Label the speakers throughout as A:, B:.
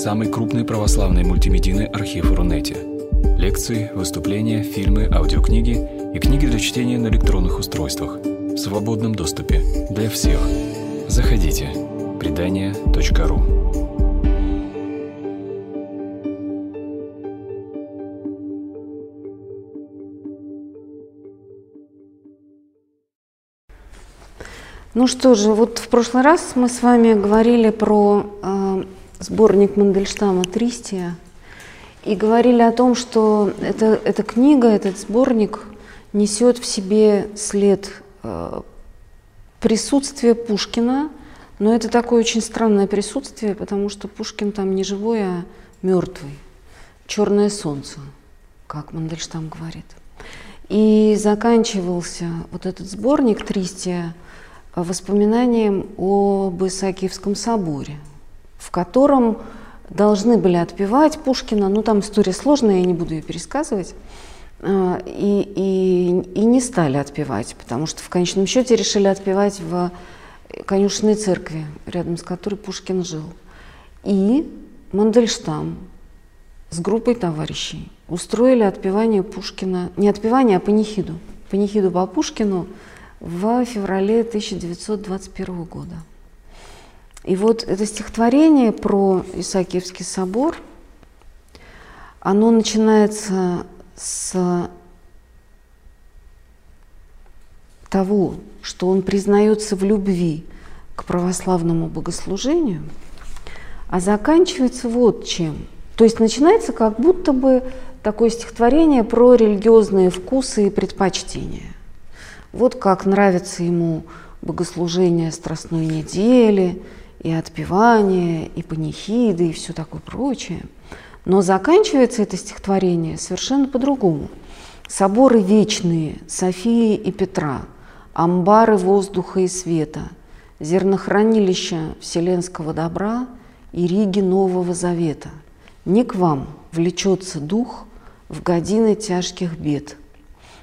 A: самый крупный православный мультимедийный архив Рунете. Лекции, выступления, фильмы, аудиокниги и книги для чтения на электронных устройствах в свободном доступе для всех. Заходите. Предания.ру
B: Ну что же, вот в прошлый раз мы с вами говорили про э, сборник Мандельштама «Тристия» и говорили о том, что это, эта книга, этот сборник несет в себе след э, присутствия Пушкина, но это такое очень странное присутствие, потому что Пушкин там не живой, а мертвый. Черное солнце, как Мандельштам говорит. И заканчивался вот этот сборник «Тристия» воспоминанием об Исаакиевском соборе, в котором должны были отпевать Пушкина, ну там история сложная, я не буду ее пересказывать, а, и, и, и не стали отпевать, потому что в конечном счете решили отпевать в конюшенной церкви, рядом с которой Пушкин жил. И Мандельштам с группой товарищей устроили отпевание Пушкина, не отпевание, а панихиду, панихиду по Пушкину – в феврале 1921 года. И вот это стихотворение про Исаакиевский собор, оно начинается с того, что он признается в любви к православному богослужению, а заканчивается вот чем. То есть начинается как будто бы такое стихотворение про религиозные вкусы и предпочтения. Вот как нравится ему богослужение Страстной недели, и отпевание, и панихиды, и все такое прочее. Но заканчивается это стихотворение совершенно по-другому. Соборы вечные Софии и Петра, амбары воздуха и света, зернохранилища вселенского добра и риги Нового Завета. Не к вам влечется дух в годины тяжких бед –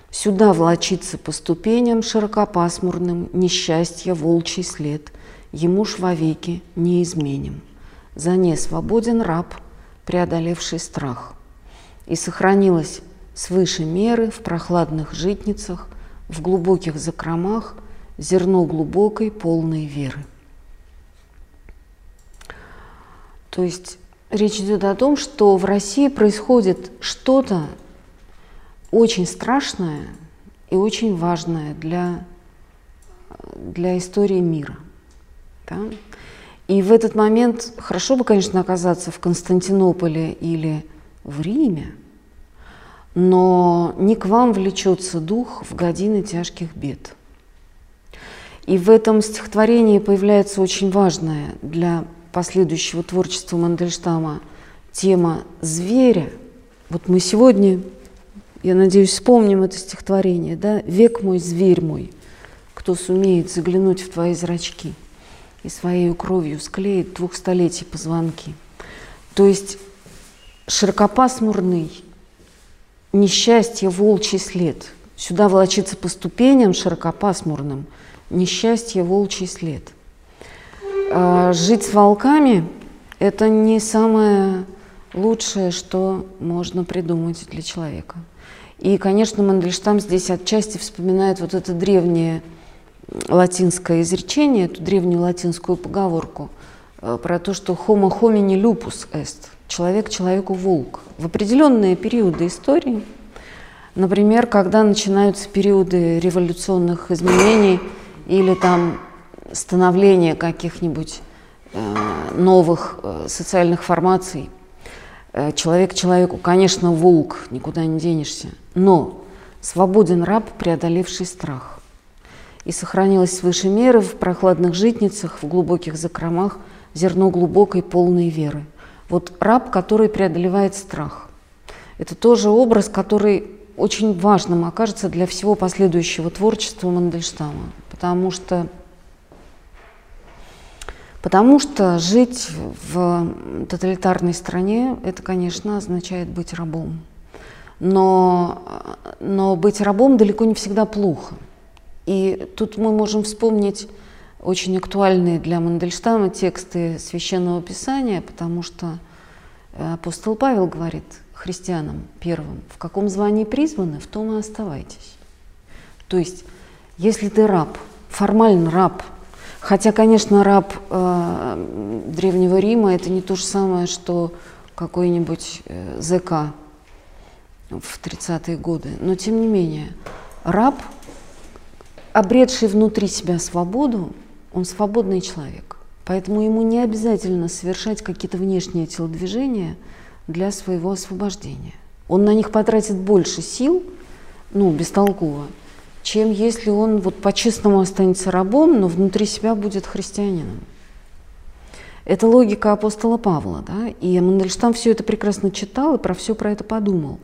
B: Сюда влочится по ступеням широкопасмурным Несчастье волчий след, Ему ж вовеки не изменим. За не свободен раб, преодолевший страх. И сохранилось свыше меры в прохладных житницах, В глубоких закромах зерно глубокой полной веры. То есть речь идет о том, что в России происходит что-то очень страшное и очень важное для, для истории мира. Да? И в этот момент хорошо бы, конечно, оказаться в Константинополе или в Риме, но не к вам влечется дух в годины тяжких бед. И в этом стихотворении появляется очень важная для последующего творчества Мандельштама тема зверя. Вот мы сегодня я надеюсь, вспомним это стихотворение, да? «Век мой, зверь мой, кто сумеет заглянуть в твои зрачки и своей кровью склеит двух столетий позвонки». То есть широкопасмурный несчастье волчий след. Сюда волочится по ступеням широкопасмурным несчастье волчий след. А жить с волками – это не самое лучшее, что можно придумать для человека. И, конечно, Мандельштам здесь отчасти вспоминает вот это древнее латинское изречение, эту древнюю латинскую поговорку э, про то, что homo homini lupus est, человек человеку волк. В определенные периоды истории, например, когда начинаются периоды революционных изменений или там становления каких-нибудь э, новых э, социальных формаций, человек человеку, конечно, волк, никуда не денешься, но свободен раб, преодолевший страх. И сохранилось свыше меры в прохладных житницах, в глубоких закромах зерно глубокой полной веры. Вот раб, который преодолевает страх. Это тоже образ, который очень важным окажется для всего последующего творчества Мандельштама, потому что Потому что жить в тоталитарной стране, это, конечно, означает быть рабом. Но, но быть рабом далеко не всегда плохо. И тут мы можем вспомнить очень актуальные для Мандельштама тексты Священного Писания, потому что Апостол Павел говорит христианам первым, в каком звании призваны, в том и оставайтесь. То есть, если ты раб, формально раб, хотя, конечно, раб э, Древнего Рима это не то же самое, что какой-нибудь э, ЗК в 30-е годы, но тем не менее, раб, обретший внутри себя свободу, он свободный человек. Поэтому ему не обязательно совершать какие-то внешние телодвижения для своего освобождения. Он на них потратит больше сил, ну, бестолково, чем если он вот по-честному останется рабом, но внутри себя будет христианином. Это логика апостола Павла, да, и Мандельштам все это прекрасно читал и про все про это подумал.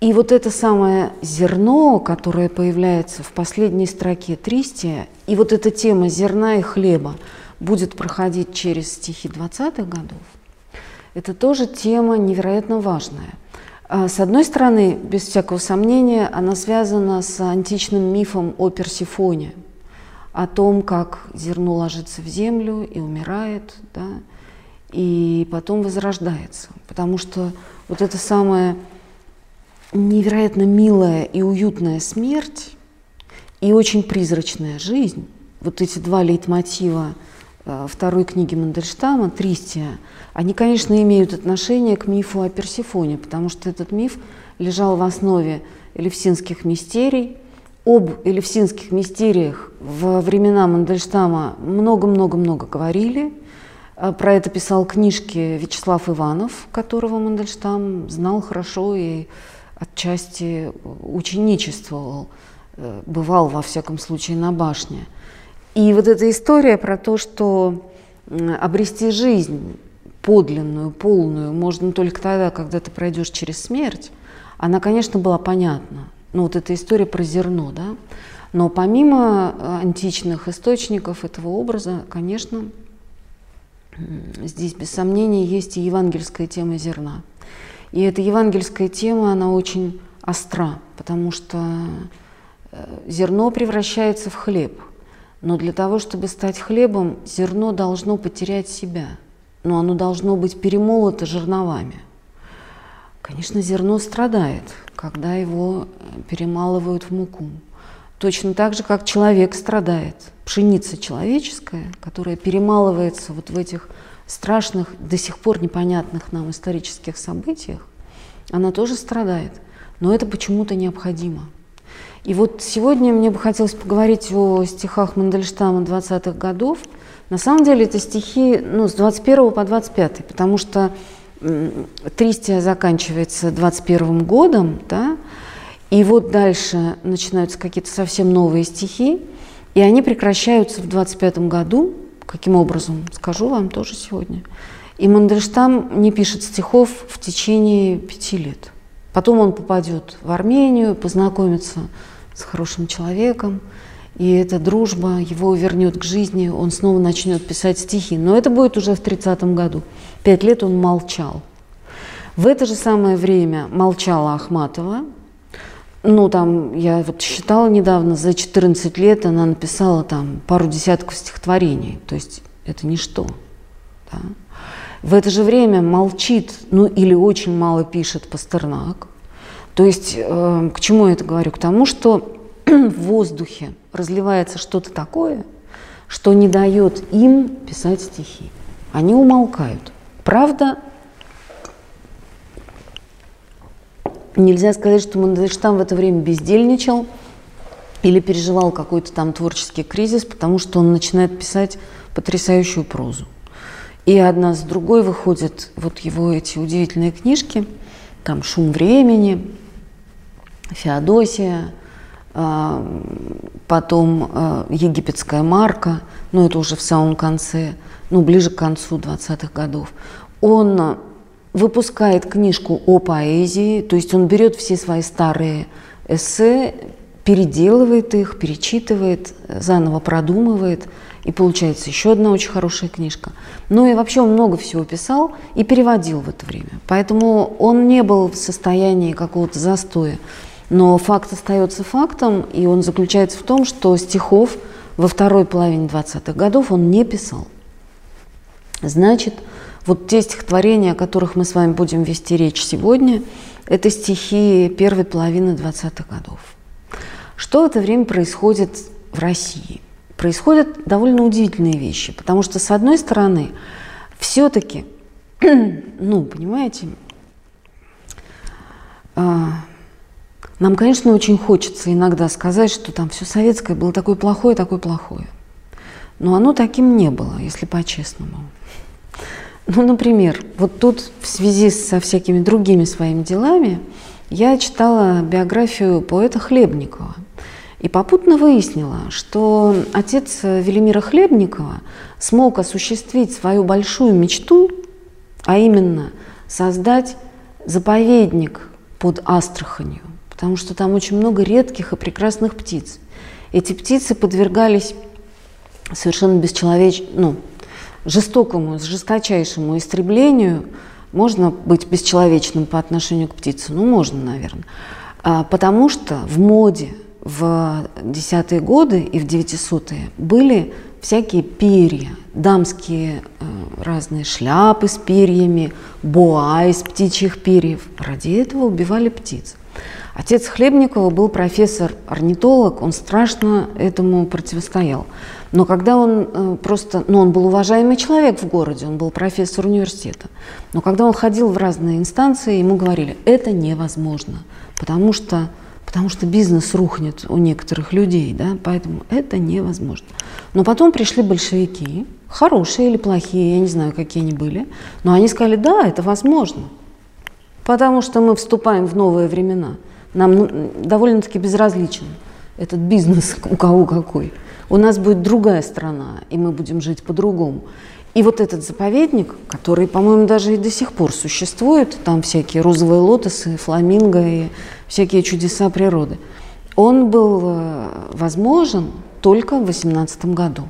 B: И вот это самое зерно, которое появляется в последней строке Тристия, и вот эта тема зерна и хлеба будет проходить через стихи 20-х годов, это тоже тема невероятно важная. А, с одной стороны, без всякого сомнения, она связана с античным мифом о Персифоне, о том, как зерно ложится в землю и умирает, да, и потом возрождается. Потому что вот это самое невероятно милая и уютная смерть и очень призрачная жизнь, вот эти два лейтмотива э, второй книги Мандельштама «Тристия», они, конечно, имеют отношение к мифу о Персифоне, потому что этот миф лежал в основе элевсинских мистерий. Об элевсинских мистериях во времена Мандельштама много-много-много говорили. Э, про это писал книжки Вячеслав Иванов, которого Мандельштам знал хорошо и отчасти ученичествовал, э, бывал во всяком случае на башне. И вот эта история про то, что обрести жизнь подлинную, полную, можно только тогда, когда ты пройдешь через смерть, она, конечно, была понятна. Ну, вот эта история про зерно, да. Но помимо э, античных источников этого образа, конечно, здесь без сомнения есть и евангельская тема зерна – и эта евангельская тема, она очень остра, потому что э, зерно превращается в хлеб. Но для того, чтобы стать хлебом, зерно должно потерять себя, но оно должно быть перемолото жерновами. Конечно, зерно страдает, когда его э, перемалывают в муку. Точно так же, как человек страдает. Пшеница человеческая, которая перемалывается вот в этих страшных, до сих пор непонятных нам исторических событиях, она тоже страдает. Но это почему-то необходимо. И вот сегодня мне бы хотелось поговорить о стихах Мандельштама 20-х годов. На самом деле это стихи ну, с 21 по 25, потому что Тристия заканчивается 21 годом, да, и вот дальше начинаются какие-то совсем новые стихи, и они прекращаются в 25 году, Каким образом? Скажу вам тоже сегодня. И Мандельштам не пишет стихов в течение пяти лет. Потом он попадет в Армению, познакомится с хорошим человеком, и эта дружба его вернет к жизни, он снова начнет писать стихи. Но это будет уже в 30-м году. Пять лет он молчал. В это же самое время молчала Ахматова, ну, там, я вот считала недавно, за 14 лет она написала там пару десятков стихотворений. То есть это ничто. Да? В это же время молчит, ну, или очень мало пишет Пастернак. То есть, э, к чему я это говорю? К тому, что в воздухе разливается что-то такое, что не дает им писать стихи. Они умолкают. Правда, Нельзя сказать, что Мандельштам в это время бездельничал или переживал какой-то там творческий кризис, потому что он начинает писать потрясающую прозу. И одна с другой выходят вот его эти удивительные книжки, там «Шум времени», «Феодосия», а, потом а, «Египетская марка», ну это уже в самом конце, ну ближе к концу 20-х годов. Он выпускает книжку о поэзии, то есть он берет все свои старые эссе, переделывает их, перечитывает, заново продумывает, и получается еще одна очень хорошая книжка. Ну и вообще он много всего писал и переводил в это время. Поэтому он не был в состоянии какого-то застоя. Но факт остается фактом, и он заключается в том, что стихов во второй половине 20-х годов он не писал. Значит, Вот те стихотворения, о которых мы с вами будем вести речь сегодня, это стихи первой половины 20-х годов. Что в это время происходит в России? Происходят довольно удивительные вещи, потому что, с одной стороны, все-таки, ну, понимаете, а, нам, конечно, очень хочется иногда сказать, что там все советское было такое плохое, такое плохое. Но оно таким не было, если по-честному. Ну, например, вот тут в связи со всякими другими своими делами я читала биографию поэта Хлебникова. И попутно выяснила, что отец Велимира Хлебникова смог осуществить свою большую мечту, а именно создать заповедник под Астраханью, потому что там очень много редких и прекрасных птиц. Эти птицы подвергались совершенно бесчеловечному, ну, жестокому, жесточайшему истреблению, можно быть бесчеловечным по отношению к птице? Ну, можно, наверное. А, потому что в моде в десятые годы и в 900-е были всякие перья, дамские э, разные шляпы с перьями, боа из птичьих перьев. Ради этого убивали птиц. Отец Хлебникова был профессор-орнитолог, он страшно этому противостоял. Но когда он э, просто, ну он был уважаемый человек в городе, он был профессор университета, но когда он ходил в разные инстанции, ему говорили, это невозможно, потому что, потому что бизнес рухнет у некоторых людей, да, поэтому это невозможно. Но потом пришли большевики, хорошие или плохие, я не знаю, какие они были, но они сказали, да, это возможно, потому что мы вступаем в новые времена. Нам довольно-таки безразличен этот бизнес, у кого какой у нас будет другая страна, и мы будем жить по-другому. И вот этот заповедник, который, по-моему, даже и до сих пор существует, там всякие розовые лотосы, фламинго и всякие чудеса природы, он был э, возможен только в 18 году.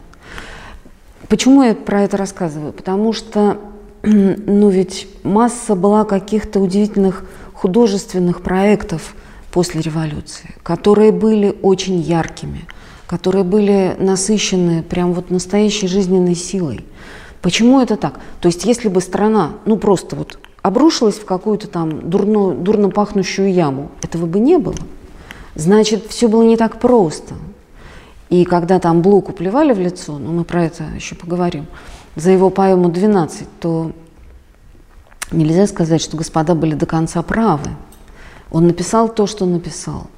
B: Почему я про это рассказываю? Потому что, ну ведь масса была каких-то удивительных художественных проектов после революции, которые были очень яркими – которые были насыщены прям вот настоящей жизненной силой. Почему это так? То есть если бы страна, ну просто вот обрушилась в какую-то там дурно, дурно пахнущую яму, этого бы не было. Значит, все было не так просто. И когда там Блоку плевали в лицо, ну мы про это еще поговорим, за его поэму «12», то нельзя сказать, что господа были до конца правы. Он написал то, что написал.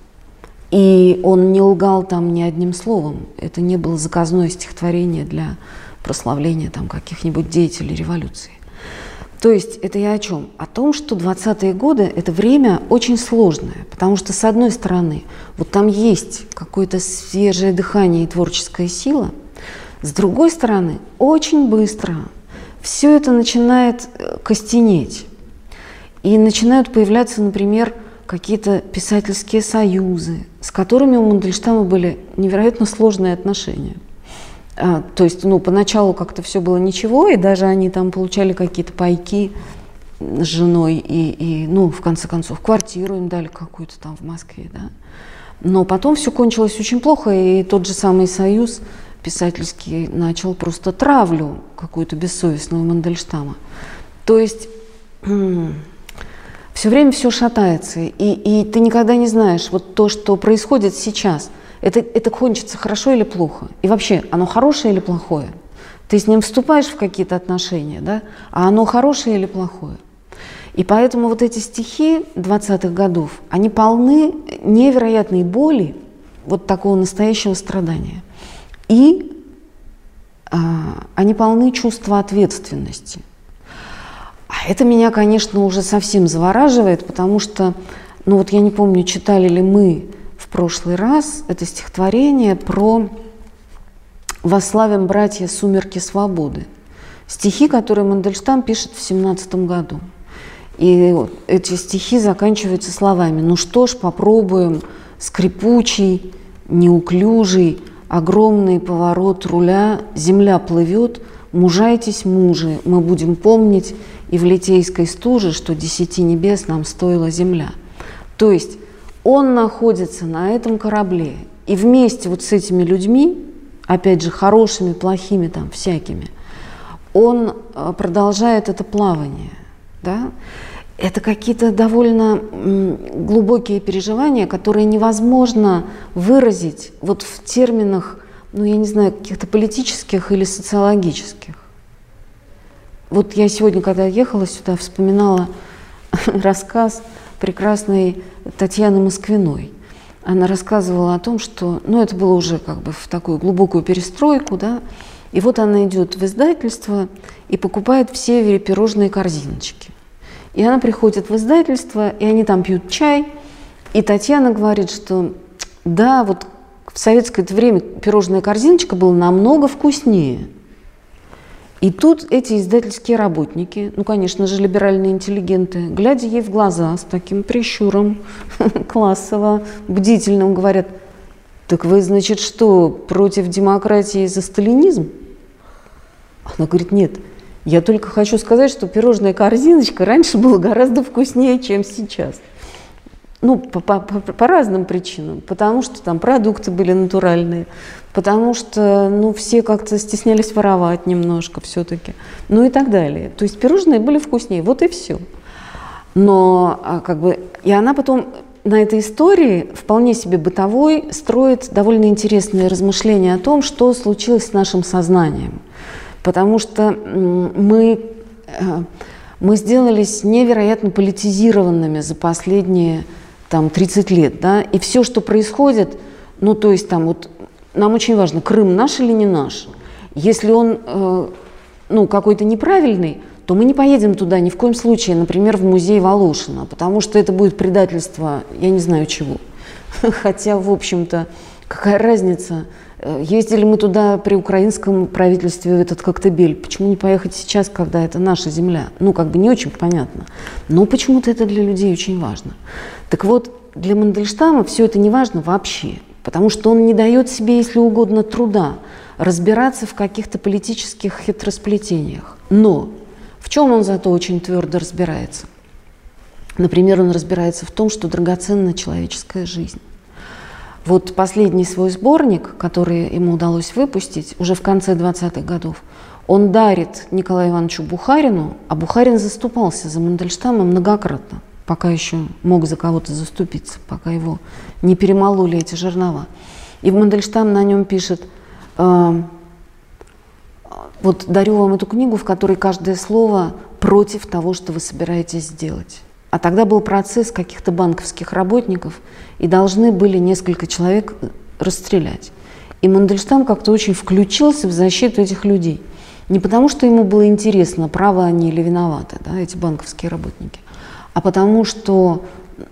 B: И он не лгал там ни одним словом. Это не было заказное стихотворение для прославления там каких-нибудь деятелей революции. То есть это я о чем? О том, что 20-е годы – это время очень сложное, потому что, с одной стороны, вот там есть какое-то свежее дыхание и творческая сила, с другой стороны, очень быстро все это начинает э, костенеть. И начинают появляться, например, какие-то писательские союзы, с которыми у Мандельштама были невероятно сложные отношения. А, то есть, ну, поначалу как-то все было ничего, и даже они там получали какие-то пайки с женой, и, и, ну, в конце концов, квартиру им дали какую-то там в Москве, да. Но потом все кончилось очень плохо, и тот же самый союз писательский начал просто травлю какую-то бессовестную Мандельштама. То есть все время все шатается, и, и ты никогда не знаешь, вот то, что происходит сейчас, это, это кончится хорошо или плохо, и вообще, оно хорошее или плохое. Ты с ним вступаешь в какие-то отношения, да, а оно хорошее или плохое. И поэтому вот эти стихи 20-х годов, они полны невероятной боли, вот такого настоящего страдания. И а, они полны чувства ответственности. А это меня, конечно, уже совсем завораживает, потому что, ну вот я не помню, читали ли мы в прошлый раз это стихотворение про «Восславим, братья, сумерки свободы». Стихи, которые Мандельштам пишет в семнадцатом году. И эти стихи заканчиваются словами «Ну что ж, попробуем, скрипучий, неуклюжий, огромный поворот руля, земля плывет, мужайтесь, мужи, мы будем помнить и в литейской стуже, что десяти небес нам стоила земля. То есть он находится на этом корабле, и вместе вот с этими людьми, опять же, хорошими, плохими там, всякими, он э, продолжает это плавание. Да? Это какие-то довольно глубокие переживания, которые невозможно выразить вот в терминах, ну я не знаю, каких-то политических или социологических. Вот я сегодня, когда ехала сюда, вспоминала рассказ прекрасной Татьяны Москвиной. Она рассказывала о том, что, ну, это было уже как бы в такую глубокую перестройку, да, и вот она идет в издательство и покупает в Севере пирожные корзиночки. И она приходит в издательство, и они там пьют чай, и Татьяна говорит, что да, вот в советское время пирожная корзиночка была намного вкуснее – и тут эти издательские работники, ну, конечно же, либеральные интеллигенты, глядя ей в глаза с таким прищуром классово, бдительным, говорят, так вы, значит, что, против демократии за сталинизм? Она говорит, нет, я только хочу сказать, что пирожная корзиночка раньше была гораздо вкуснее, чем сейчас. Ну, по, по, по разным причинам. Потому что там продукты были натуральные, потому что, ну, все как-то стеснялись воровать немножко все-таки, ну и так далее. То есть пирожные были вкуснее, вот и все. Но, а, как бы, и она потом на этой истории, вполне себе бытовой, строит довольно интересные размышления о том, что случилось с нашим сознанием. Потому что мы, э, мы сделались невероятно политизированными за последние там 30 лет, да, и все, что происходит, ну, то есть там вот нам очень важно, Крым наш или не наш. Если он, э, ну, какой-то неправильный, то мы не поедем туда ни в коем случае, например, в музей Волошина, потому что это будет предательство, я не знаю чего. Хотя, в общем-то, какая разница, э, ездили мы туда при украинском правительстве в этот Коктебель. Почему не поехать сейчас, когда это наша земля? Ну, как бы не очень понятно. Но почему-то это для людей очень важно. Так вот, для Мандельштама все это не важно вообще, потому что он не дает себе, если угодно, труда разбираться в каких-то политических хитросплетениях. Но в чем он зато очень твердо разбирается? Например, он разбирается в том, что драгоценна человеческая жизнь. Вот последний свой сборник, который ему удалось выпустить уже в конце 20-х годов, он дарит Николаю Ивановичу Бухарину, а Бухарин заступался за Мандельштама многократно пока еще мог за кого-то заступиться, пока его не перемололи эти жернова. И Мандельштам на нем пишет, э, вот дарю вам эту книгу, в которой каждое слово против того, что вы собираетесь сделать. А тогда был процесс каких-то банковских работников, и должны были несколько человек расстрелять. И Мандельштам как-то очень включился в защиту этих людей. Не потому, что ему было интересно, правы они или виноваты, да, эти банковские работники, а потому что,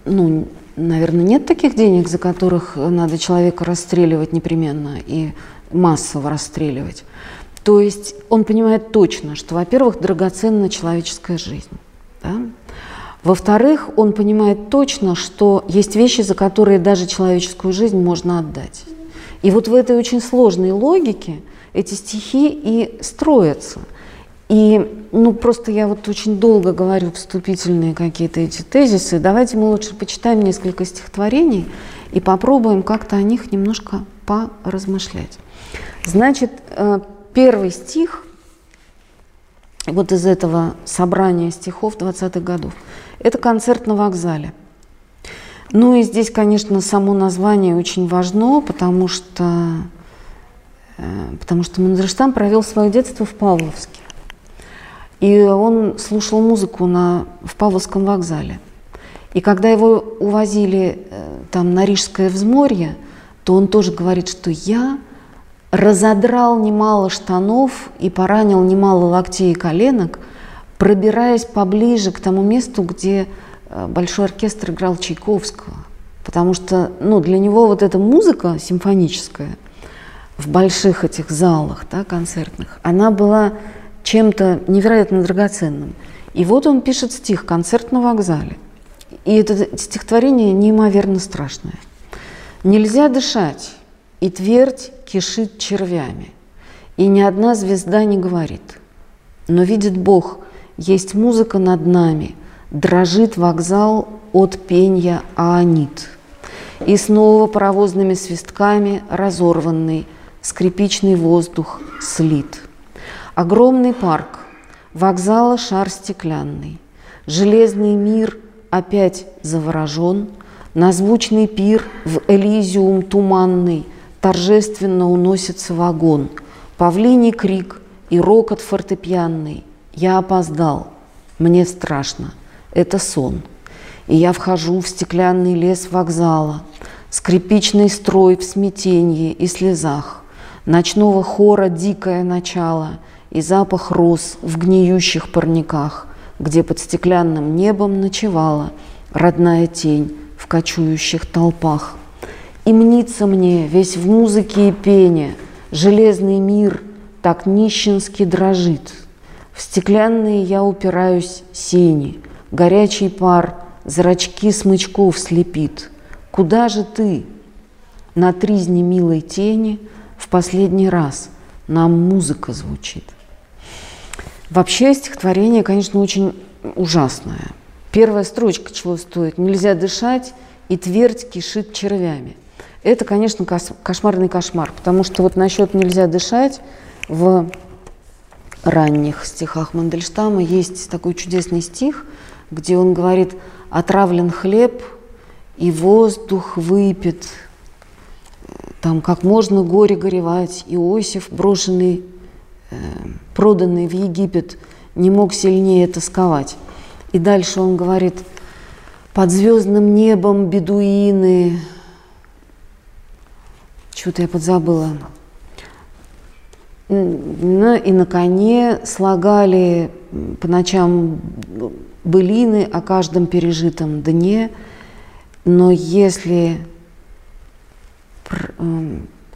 B: ну, наверное, нет таких денег, за которых надо человека расстреливать непременно и массово расстреливать. То есть он понимает точно, что, во-первых, драгоценна человеческая жизнь. Да? Во-вторых, он понимает точно, что есть вещи, за которые даже человеческую жизнь можно отдать. И вот в этой очень сложной логике эти стихи и строятся – и, ну, просто я вот очень долго говорю вступительные какие-то эти тезисы. Давайте мы лучше почитаем несколько стихотворений и попробуем как-то о них немножко поразмышлять. Значит, э, первый стих вот из этого собрания стихов 20-х годов – это концерт на вокзале. Ну и здесь, конечно, само название очень важно, потому что, э, потому что Мандельштам провел свое детство в Павловске. И он слушал музыку на, в Павловском вокзале. И когда его увозили э, там на Рижское взморье, то он тоже говорит, что я разодрал немало штанов и поранил немало локтей и коленок, пробираясь поближе к тому месту, где э, большой оркестр играл Чайковского. Потому что ну, для него вот эта музыка симфоническая в больших этих залах да, концертных, она была чем-то невероятно драгоценным. И вот он пишет стих «Концерт на вокзале». И это стихотворение неимоверно страшное. «Нельзя дышать, и твердь кишит червями, и ни одна звезда не говорит. Но видит Бог, есть музыка над нами, дрожит вокзал от пенья аонит. И снова паровозными свистками разорванный скрипичный воздух слит – Огромный парк, вокзала шар стеклянный, Железный мир опять заворожен, На звучный пир в Элизиум туманный Торжественно уносится вагон, Павлиний крик и рокот фортепианный. Я опоздал, мне страшно, это сон. И я вхожу в стеклянный лес вокзала, Скрипичный строй в смятенье и слезах, Ночного хора дикое начало И запах роз в гниющих парниках, Где под стеклянным небом ночевала Родная тень в кочующих толпах. И мнится мне весь в музыке и пене, Железный мир так нищенски дрожит. В стеклянные я упираюсь сени, Горячий пар зрачки смычков слепит — Куда же ты? На тризне милой тени в последний раз нам музыка звучит. Вообще стихотворение, конечно, очень ужасное. Первая строчка чего стоит? Нельзя дышать, и твердь кишит червями. Это, конечно, кошмарный кошмар, потому что вот насчет «нельзя дышать» в ранних стихах Мандельштама есть такой чудесный стих, где он говорит «отравлен хлеб, и воздух выпит, там как можно горе горевать. Иосиф, брошенный, проданный в Египет, не мог сильнее тосковать. И дальше он говорит, под звездным небом бедуины, что-то я подзабыла, и на коне слагали по ночам былины о каждом пережитом дне – но если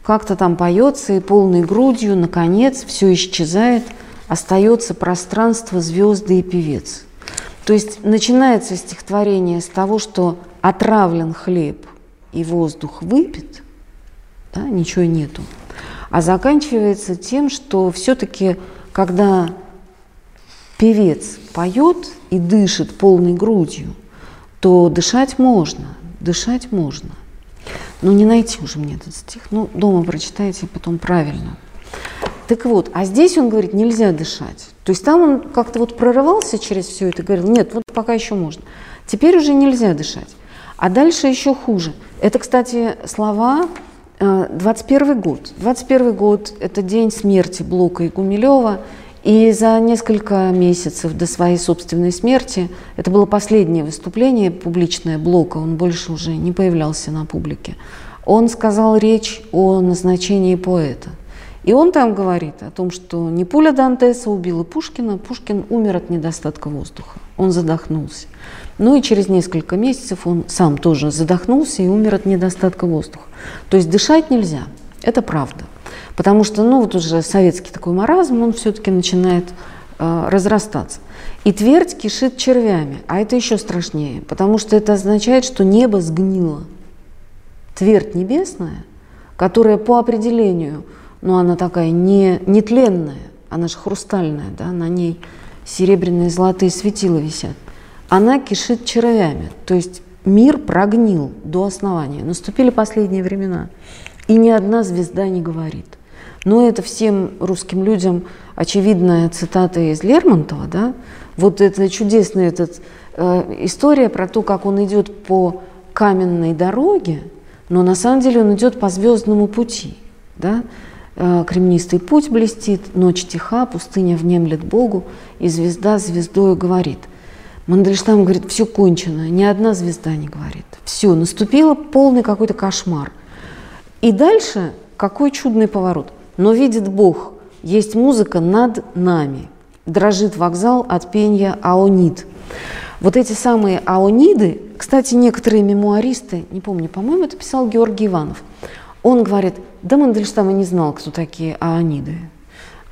B: как-то там поется и полной грудью, наконец, все исчезает, остается пространство, звезды и певец. То есть начинается стихотворение с того, что отравлен хлеб и воздух выпит, да, ничего нету, а заканчивается тем, что все-таки, когда певец поет и дышит полной грудью, то дышать можно – дышать можно. Но не найти уже мне этот стих. Ну, дома прочитайте потом правильно. Так вот, а здесь он говорит, нельзя дышать. То есть там он как-то вот прорывался через все это говорил, нет, вот пока еще можно. Теперь уже нельзя дышать. А дальше еще хуже. Это, кстати, слова 21 э, год. 21 год – это день смерти Блока и Гумилева – и за несколько месяцев до своей собственной смерти, это было последнее выступление публичное Блока, он больше уже не появлялся на публике, он сказал речь о назначении поэта. И он там говорит о том, что не пуля Дантеса убила Пушкина, Пушкин умер от недостатка воздуха, он задохнулся. Ну и через несколько месяцев он сам тоже задохнулся и умер от недостатка воздуха. То есть дышать нельзя, это правда. Потому что, ну, вот уже советский такой маразм, он все-таки начинает э, разрастаться. И твердь кишит червями, а это еще страшнее, потому что это означает, что небо сгнило. Твердь небесная, которая по определению, ну, она такая не, нетленная, она же хрустальная, да, на ней серебряные золотые светила висят, она кишит червями, то есть мир прогнил до основания. Наступили последние времена, и ни одна звезда не говорит. Но это всем русским людям очевидная цитата из Лермонтова, да? Вот это чудесная этот, э, история про то, как он идет по каменной дороге, но на самом деле он идет по звездному пути, да? Э, кремнистый путь блестит, ночь тиха, пустыня внемлет Богу, и звезда звездою говорит. Мандельштам говорит, все кончено, ни одна звезда не говорит. Все, наступило полный какой-то кошмар. И дальше какой чудный поворот – но видит Бог, есть музыка над нами. Дрожит вокзал от пения аонид. Вот эти самые аониды, кстати, некоторые мемуаристы, не помню, по-моему, это писал Георгий Иванов, он говорит, да Мандельштам и не знал, кто такие аониды.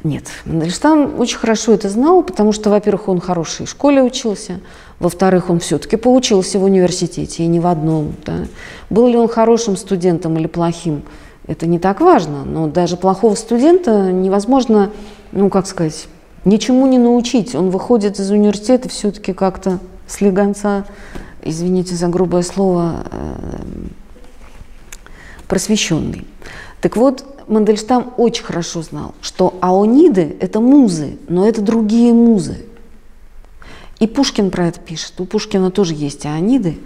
B: Нет, Мандельштам очень хорошо это знал, потому что, во-первых, он в хорошей школе учился, во-вторых, он все-таки поучился в университете, и не в одном. Да. Был ли он хорошим студентом или плохим, это не так важно, но даже плохого студента невозможно, ну, как сказать, ничему не научить. Он выходит из университета все-таки как-то слегонца, извините за грубое слово, э, просвещенный. Так вот, Мандельштам очень хорошо знал, что аониды – это музы, но это другие музы. И Пушкин про это пишет. У Пушкина тоже есть аониды,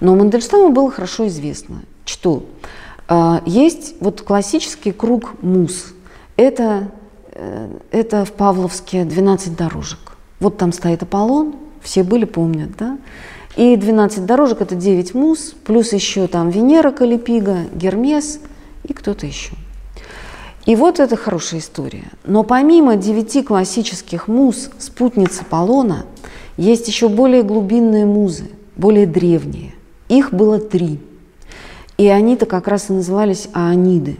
B: но Мандельштаму было хорошо известно, что есть вот классический круг муз. Это, э, это в Павловске 12 дорожек. Вот там стоит Аполлон, все были, помнят, да? И 12 дорожек – это 9 муз, плюс еще там Венера Калипига, Гермес и кто-то еще. И вот это хорошая история. Но помимо девяти классических муз, спутниц Аполлона, есть еще более глубинные музы, более древние. Их было три. И они-то как раз и назывались Аониды.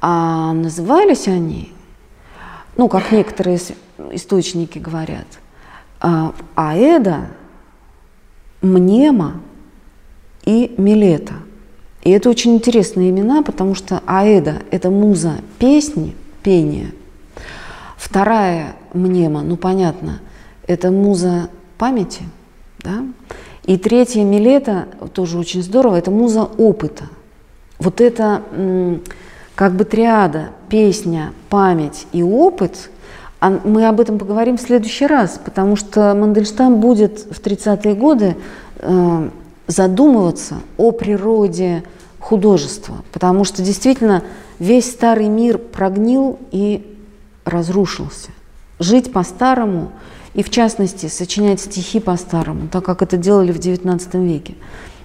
B: А назывались они, ну, как некоторые источники говорят, а, Аэда, Мнема и Милета – и это очень интересные имена, потому что Аэда – это муза песни, пения. Вторая мнема, ну понятно, это муза памяти. Да? И третья Милета, тоже очень здорово, это муза опыта. Вот это как бы триада, песня, память и опыт, а мы об этом поговорим в следующий раз, потому что Мандельштам будет в 30-е годы э, задумываться о природе художества, потому что действительно весь старый мир прогнил и разрушился. Жить по-старому и, в частности, сочинять стихи по-старому, так как это делали в XIX веке,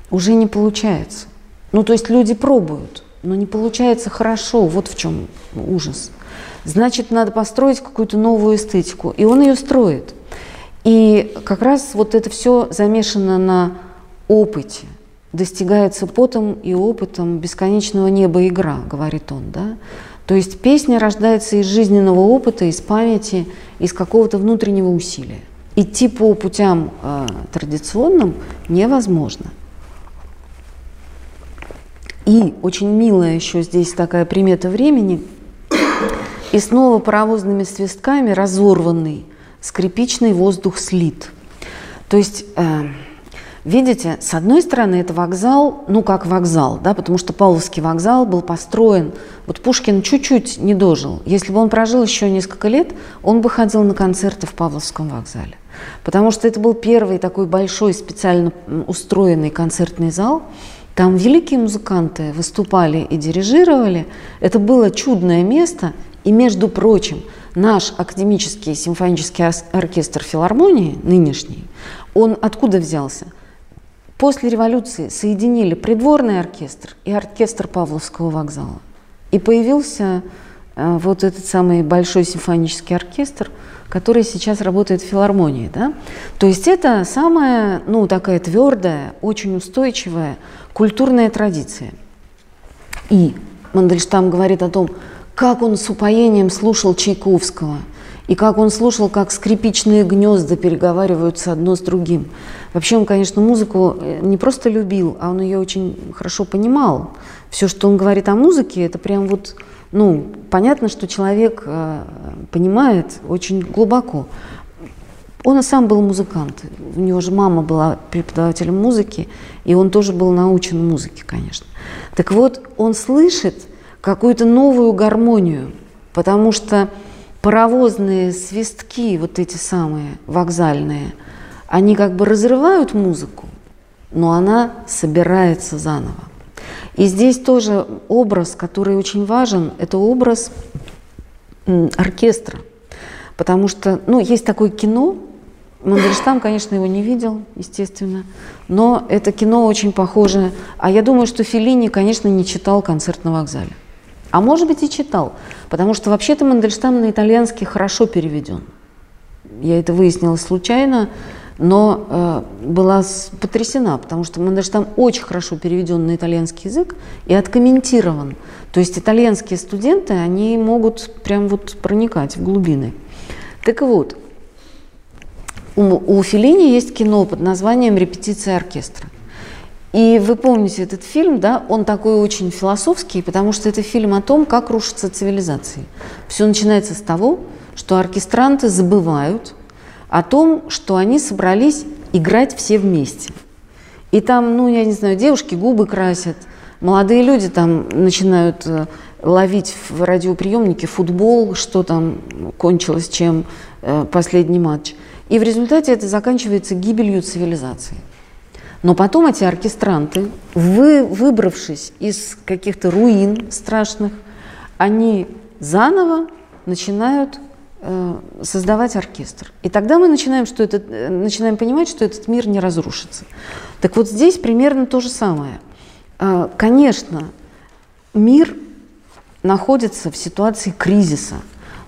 B: уже не получается. Ну, то есть люди пробуют, но не получается хорошо, вот в чем ужас. Значит, надо построить какую-то новую эстетику, и он ее строит. И как раз вот это все замешано на опыте, достигается потом и опытом бесконечного неба игра, говорит он, да? То есть песня рождается из жизненного опыта, из памяти, из какого-то внутреннего усилия. Идти по путям э, традиционным невозможно. И очень милая еще здесь такая примета времени. И снова паровозными свистками разорванный скрипичный воздух слит. То есть э, Видите, с одной стороны, это вокзал, ну как вокзал, да, потому что Павловский вокзал был построен, вот Пушкин чуть-чуть не дожил. Если бы он прожил еще несколько лет, он бы ходил на концерты в Павловском вокзале. Потому что это был первый такой большой специально устроенный концертный зал. Там великие музыканты выступали и дирижировали. Это было чудное место. И, между прочим, наш академический симфонический оркестр филармонии, нынешний, он откуда взялся? После революции соединили придворный оркестр и оркестр Павловского вокзала. И появился э, вот этот самый большой симфонический оркестр, который сейчас работает в филармонии. Да? То есть это самая, ну, такая твердая, очень устойчивая культурная традиция. И Мандельштам говорит о том, как он с упоением слушал Чайковского, и как он слушал, как скрипичные гнезда переговариваются одно с другим. Вообще он, конечно, музыку э, не просто любил, а он ее очень хорошо понимал. Все, что он говорит о музыке, это прям вот, ну, понятно, что человек э, понимает очень глубоко. Он и сам был музыкант. У него же мама была преподавателем музыки, и он тоже был научен музыке, конечно. Так вот, он слышит какую-то новую гармонию, потому что паровозные свистки, вот эти самые вокзальные – они как бы разрывают музыку, но она собирается заново. И здесь тоже образ, который очень важен, это образ оркестра. Потому что, ну, есть такое кино, Мандельштам, конечно, его не видел, естественно, но это кино очень похоже. А я думаю, что Феллини, конечно, не читал «Концерт на вокзале». А может быть и читал, потому что вообще-то Мандельштам на итальянский хорошо переведен. Я это выяснила случайно но э, была потрясена, потому что Мандельштам очень хорошо переведен на итальянский язык и откомментирован. То есть итальянские студенты, они могут прям вот проникать в глубины. Так вот, у, у Феллини есть кино под названием «Репетиция оркестра». И вы помните этот фильм, да, он такой очень философский, потому что это фильм о том, как рушатся цивилизации. Все начинается с того, что оркестранты забывают, о том, что они собрались играть все вместе. И там, ну, я не знаю, девушки губы красят, молодые люди там начинают э, ловить в радиоприемнике футбол, что там кончилось, чем э, последний матч. И в результате это заканчивается гибелью цивилизации. Но потом эти оркестранты, вы, выбравшись из каких-то руин страшных, они заново начинают э, создавать оркестр. И тогда мы начинаем, что этот, э, начинаем понимать, что этот мир не разрушится. Так вот здесь примерно то же самое. Э, конечно, мир находится в ситуации кризиса,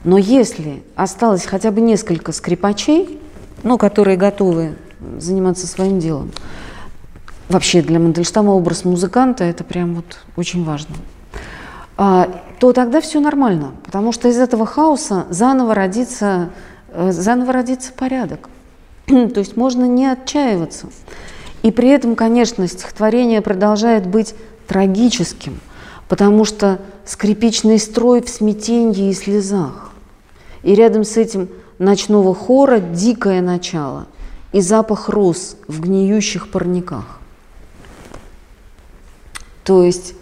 B: но если осталось хотя бы несколько скрипачей, ну, которые готовы заниматься своим делом, вообще для Мандельштама образ музыканта это прям вот очень важно, а, то тогда все нормально, потому что из этого хаоса заново родится, э, заново родится порядок. то есть можно не отчаиваться. И при этом, конечно, стихотворение продолжает быть трагическим, потому что скрипичный строй в смятении и слезах. И рядом с этим ночного хора дикое начало и запах роз в гниющих парниках. То есть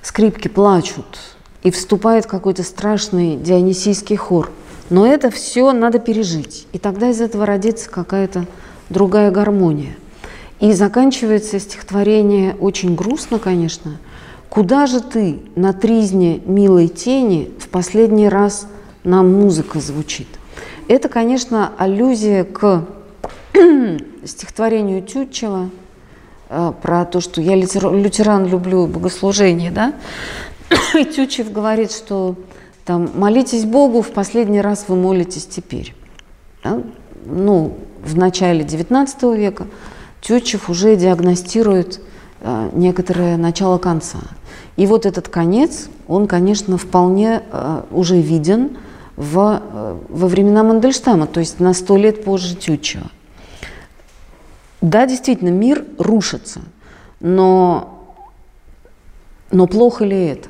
B: скрипки плачут, и вступает какой-то страшный дионисийский хор. Но это все надо пережить, и тогда из этого родится какая-то другая гармония. И заканчивается стихотворение очень грустно, конечно. «Куда же ты на тризне милой тени в последний раз нам музыка звучит?» Это, конечно, аллюзия к стихотворению Тютчева – про то, что я лютеран, люблю богослужение, да, и Тютчев говорит, что там молитесь Богу, в последний раз вы молитесь теперь. Да? Ну, в начале XIX века Тютчев уже диагностирует э, некоторое начало конца. И вот этот конец, он, конечно, вполне э, уже виден в, э, во времена Мандельштама, то есть на сто лет позже Тютчева. Да, действительно, мир рушится, но, но плохо ли это?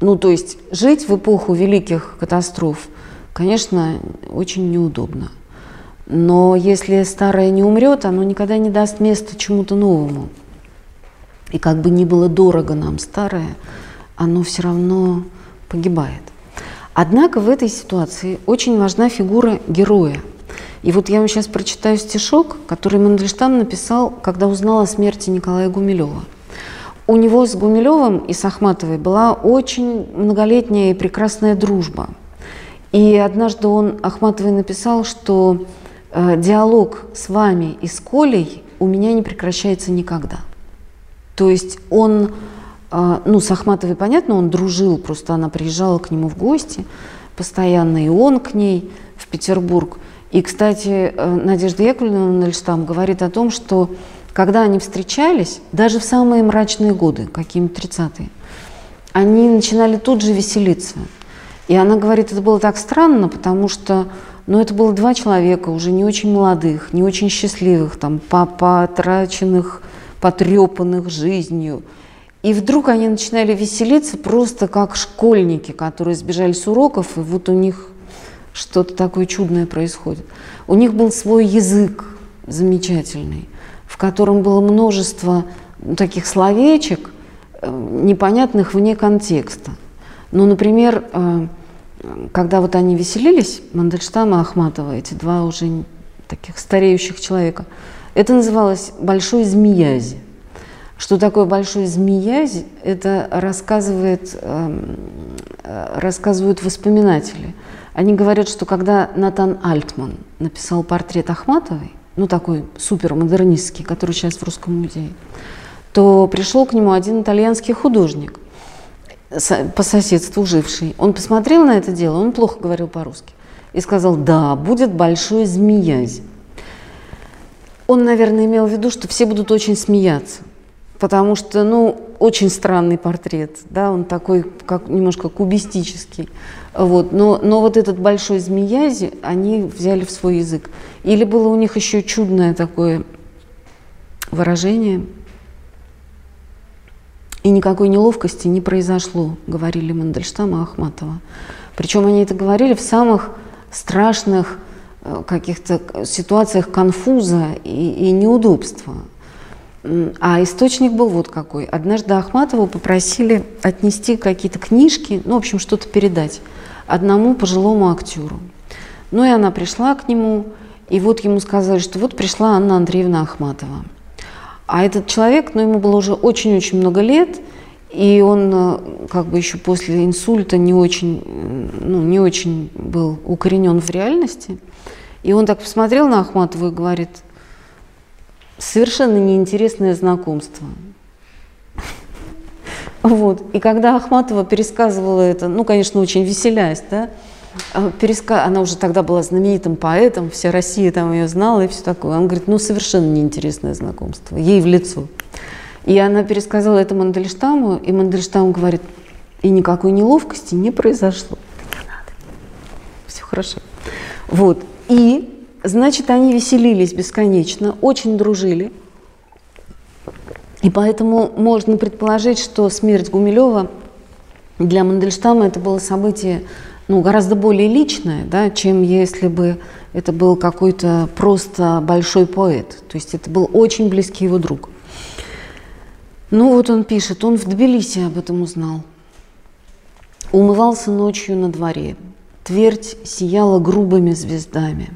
B: Ну, то есть жить в эпоху великих катастроф, конечно, очень неудобно. Но если старое не умрет, оно никогда не даст места чему-то новому. И как бы ни было дорого нам старое, оно все равно погибает. Однако в этой ситуации очень важна фигура героя – и вот я вам сейчас прочитаю стишок, который Мандельштам написал, когда узнал о смерти Николая Гумилева. У него с Гумилевым и с Ахматовой была очень многолетняя и прекрасная дружба. И однажды он Ахматовой написал, что э, диалог с вами и с Колей у меня не прекращается никогда. То есть он, э, ну, с Ахматовой, понятно, он дружил, просто она приезжала к нему в гости постоянно, и он к ней в Петербург. И, кстати, э, Надежда Яковлевна Нальштам говорит о том, что когда они встречались, даже в самые мрачные годы, какие-нибудь 30-е, они начинали тут же веселиться. И она говорит, это было так странно, потому что ну, это было два человека, уже не очень молодых, не очень счастливых, там, потраченных, потрепанных жизнью. И вдруг они начинали веселиться просто как школьники, которые сбежали с уроков, и вот у них что-то такое чудное происходит. У них был свой язык замечательный, в котором было множество таких словечек, э, непонятных вне контекста. Ну, например, э, когда вот они веселились, Мандельштам и Ахматова, эти два уже таких стареющих человека, это называлось «большой змеязи». Что такое большой змеязи, это рассказывает, эм, э, рассказывают воспоминатели – они говорят, что когда Натан Альтман написал портрет Ахматовой, ну такой супермодернистский, который сейчас в Русском музее, то пришел к нему один итальянский художник, по соседству живший. Он посмотрел на это дело, он плохо говорил по-русски, и сказал, да, будет большой змеязь. Он, наверное, имел в виду, что все будут очень смеяться, потому что, ну, очень странный портрет, да, он такой, как немножко кубистический. Вот. Но, но вот этот большой змеязи они взяли в свой язык. Или было у них еще чудное такое выражение, и никакой неловкости не произошло, говорили Мандельштам и Ахматова. Причем они это говорили в самых страшных э, каких-то ситуациях конфуза и, и неудобства. А источник был вот какой. Однажды Ахматову попросили отнести какие-то книжки, ну, в общем, что-то передать одному пожилому актеру. Ну и она пришла к нему, и вот ему сказали, что вот пришла Анна Андреевна Ахматова. А этот человек, ну, ему было уже очень-очень много лет, и он э, как бы еще после инсульта не очень, ну, не очень был укоренен в реальности. И он так посмотрел на Ахматову и говорит, совершенно неинтересное знакомство. Вот. И когда Ахматова пересказывала это, ну, конечно, очень веселясь, да, а, переска... она уже тогда была знаменитым поэтом, вся Россия там ее знала и все такое. Он говорит, ну, совершенно неинтересное знакомство, ей в лицо. И она пересказала это Мандельштаму, и Мандельштам говорит, и никакой неловкости не произошло. Не надо. Все хорошо. Вот. И, значит, они веселились бесконечно, очень дружили. И поэтому можно предположить, что смерть Гумилева для Мандельштама это было событие ну, гораздо более личное, да, чем если бы это был какой-то просто большой поэт. То есть это был очень близкий его друг. Ну вот он пишет, он в Тбилиси об этом узнал. Умывался ночью на дворе. Твердь сияла грубыми звездами.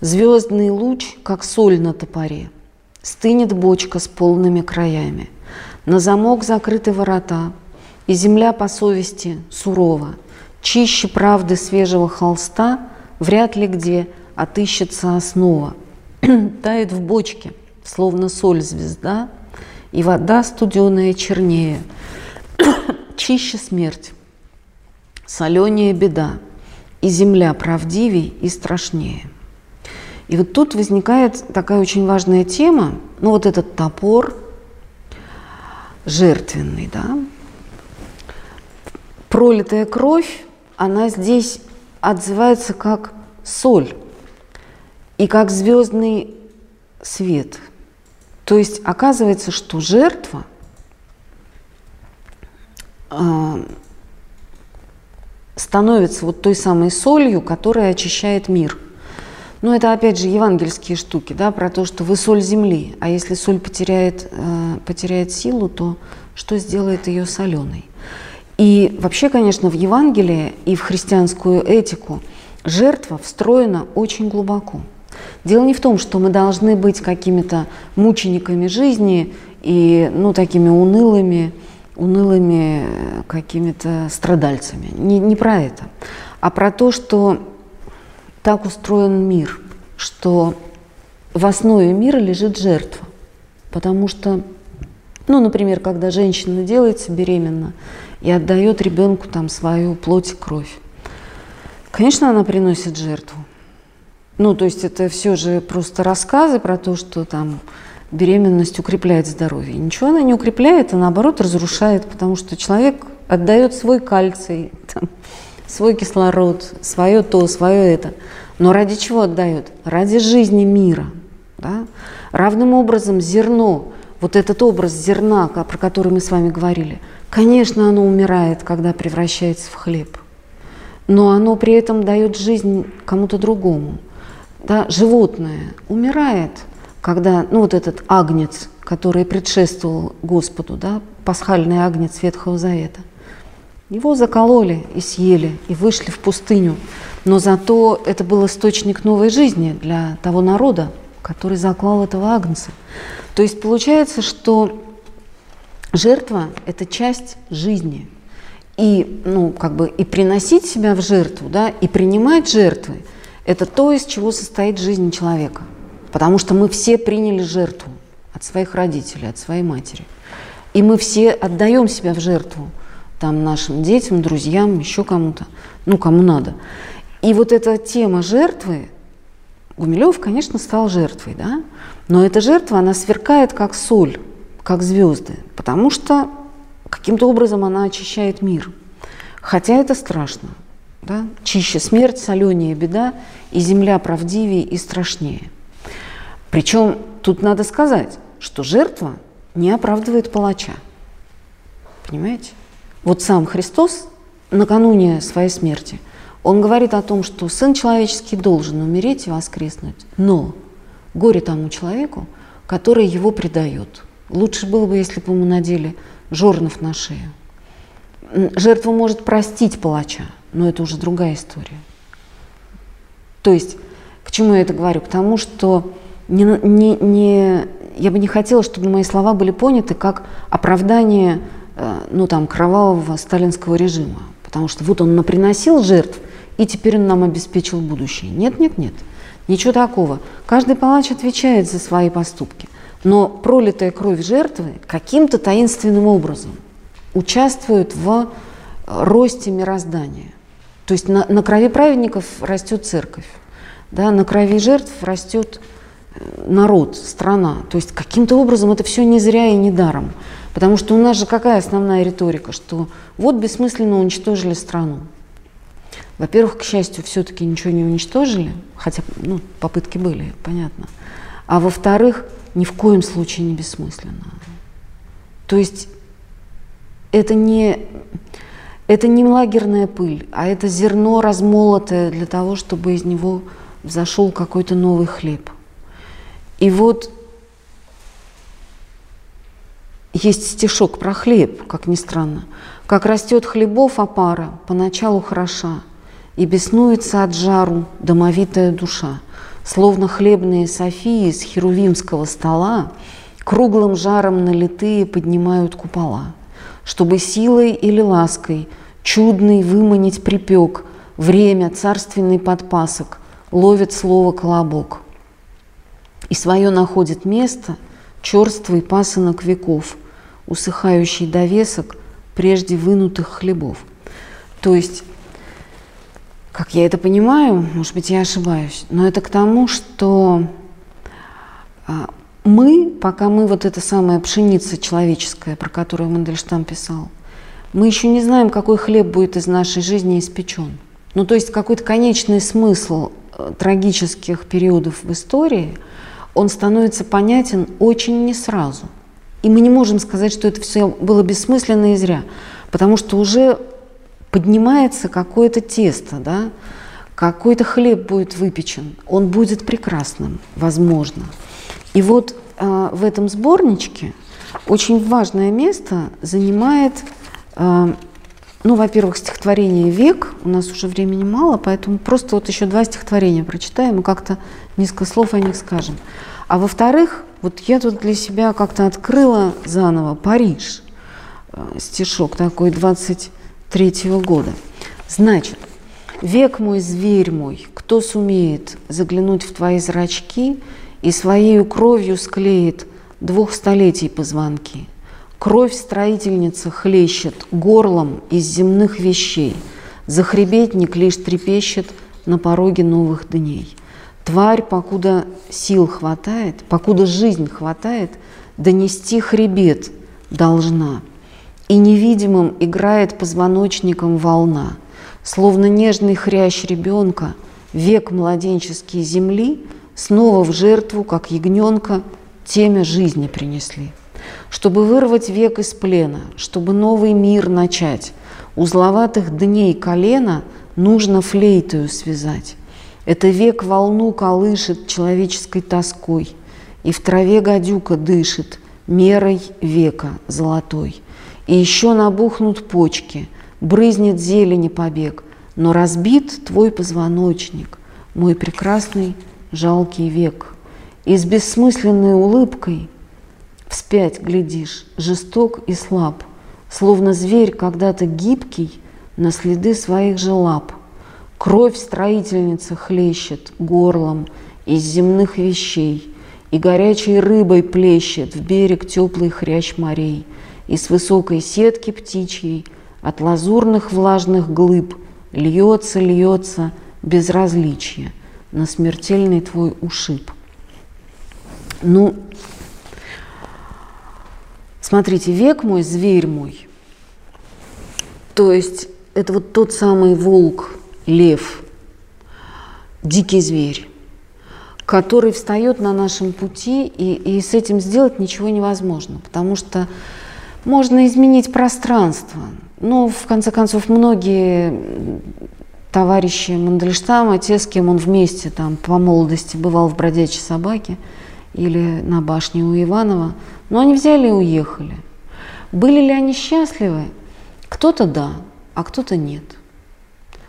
B: Звездный луч, как соль на топоре. Стынет бочка с полными краями. На замок закрыты ворота, и земля по совести сурова. Чище правды свежего холста вряд ли где отыщется основа. Тает в бочке, словно соль звезда, и вода студеная чернее. Чище смерть, соленее беда, и земля правдивей и страшнее. И вот тут возникает такая очень важная тема, ну вот этот топор жертвенный, да, пролитая кровь, она здесь отзывается как соль и как звездный свет. То есть оказывается, что жертва э, становится вот той самой солью, которая очищает мир – ну, это опять же евангельские штуки, да, про то, что вы соль земли, а если соль потеряет, э, потеряет силу, то что сделает ее соленой? И вообще, конечно, в Евангелии и в христианскую этику жертва встроена очень глубоко. Дело не в том, что мы должны быть какими-то мучениками жизни и, ну, такими унылыми, унылыми э, какими-то страдальцами. Не, не про это, а про то, что так устроен мир, что в основе мира лежит жертва. Потому что, ну, например, когда женщина делается беременна и отдает ребенку там свою плоть и кровь, конечно, она приносит жертву. Ну, то есть это все же просто рассказы про то, что там беременность укрепляет здоровье. Ничего она не укрепляет, а наоборот разрушает, потому что человек отдает свой кальций, там, свой кислород, свое то, свое это. Но ради чего отдает? Ради жизни мира. Да? Равным образом зерно, вот этот образ зерна, про который мы с вами говорили, конечно, оно умирает, когда превращается в хлеб. Но оно при этом дает жизнь кому-то другому. Да? Животное умирает, когда, ну вот этот агнец, который предшествовал Господу, да, пасхальный агнец Ветхого Завета – его закололи и съели, и вышли в пустыню. Но зато это был источник новой жизни для того народа, который заклал этого агнца. То есть получается, что жертва – это часть жизни. И, ну, как бы, и приносить себя в жертву, да, и принимать жертвы – это то, из чего состоит жизнь человека. Потому что мы все приняли жертву от своих родителей, от своей матери. И мы все отдаем себя в жертву – там нашим детям, друзьям, еще кому-то, ну, кому надо. И вот эта тема жертвы, Гумилев, конечно, стал жертвой, да, но эта жертва, она сверкает как соль, как звезды, потому что каким-то образом она очищает мир. Хотя это страшно, да? чище смерть, соленее беда, и земля правдивее и страшнее. Причем тут надо сказать, что жертва не оправдывает палача. Понимаете? Вот сам Христос накануне своей смерти, он говорит о том, что Сын Человеческий должен умереть и воскреснуть, но горе тому человеку, который его предает – Лучше было бы, если бы ему надели жорнов на шею. Жертва может простить палача, но это уже другая история. То есть, к чему я это говорю? К тому, что не, не, не, я бы не хотела, чтобы мои слова были поняты как оправдание ну, там, кровавого сталинского режима. Потому что вот он приносил жертв, и теперь он нам обеспечил будущее. Нет, нет, нет. Ничего такого. Каждый палач отвечает за свои поступки. Но пролитая кровь жертвы каким-то таинственным образом участвует в росте мироздания. То есть на, на крови праведников растет церковь, да, на крови жертв растет э, народ, страна. То есть каким-то образом это все не зря и не даром. Потому что у нас же какая основная риторика, что вот бессмысленно уничтожили страну. Во-первых, к счастью, все-таки ничего не уничтожили, хотя ну, попытки были, понятно. А во-вторых, ни в коем случае не бессмысленно. То есть это не, это не лагерная пыль, а это зерно размолотое для того, чтобы из него взошел какой-то новый хлеб. И вот есть стишок про хлеб, как ни странно. «Как растет хлебов опара, поначалу хороша, и беснуется от жару домовитая душа, словно хлебные софии с херувимского стола круглым жаром налитые поднимают купола, чтобы силой или лаской чудный выманить припек, время царственный подпасок, ловит слово колобок. И свое находит место черствый пасынок веков, усыхающий довесок прежде вынутых хлебов. То есть как я это понимаю, может быть, я ошибаюсь, но это к тому, что а, мы, пока мы вот эта самая пшеница человеческая, про которую Мандельштам писал, мы еще не знаем, какой хлеб будет из нашей жизни испечен. Ну, то есть какой-то конечный смысл э, трагических периодов в истории, он становится понятен очень не сразу. И мы не можем сказать, что это все было бессмысленно и зря, потому что уже поднимается какое-то тесто, да, какой-то хлеб будет выпечен, он будет прекрасным, возможно. И вот э, в этом сборничке очень важное место занимает, э, ну, во-первых, стихотворение «Век», у нас уже времени мало, поэтому просто вот еще два стихотворения прочитаем и как-то несколько слов о них скажем. А во-вторых, вот я тут для себя как-то открыла заново Париж, э, стишок такой 20 третьего года. Значит, век мой, зверь мой, кто сумеет заглянуть в твои зрачки и своей кровью склеит двух столетий позвонки. Кровь строительница хлещет горлом из земных вещей, Захребетник лишь трепещет на пороге новых дней. Тварь, покуда сил хватает, покуда жизнь хватает, донести хребет должна – и невидимым играет позвоночником волна, словно нежный хрящ ребенка, век младенческие земли снова в жертву, как ягненка, темя жизни принесли. Чтобы вырвать век из плена, чтобы новый мир начать, узловатых дней колена нужно флейтою связать. Это век волну колышет человеческой тоской, и в траве гадюка дышит мерой века золотой. И еще набухнут почки, брызнет зелени побег, но разбит твой позвоночник, мой прекрасный жалкий век. И с бессмысленной улыбкой вспять глядишь, жесток и слаб, словно зверь когда-то гибкий на следы своих же лап. Кровь строительница хлещет горлом из земных вещей, и горячей рыбой плещет в берег теплый хрящ морей – и с высокой сетки птичьей от лазурных влажных глыб льется, льется безразличие на смертельный твой ушиб. Ну, смотрите, век мой, зверь мой. То есть это вот тот самый волк, лев, дикий зверь, который встает на нашем пути, и, и с этим сделать ничего невозможно, потому что можно изменить пространство. Ну, в конце концов, многие товарищи Мандельштама, те, с кем он вместе там по молодости бывал в «Бродячей собаке» или на башне у Иванова, Но они взяли и уехали. Были ли они счастливы? Кто-то да, а кто-то нет.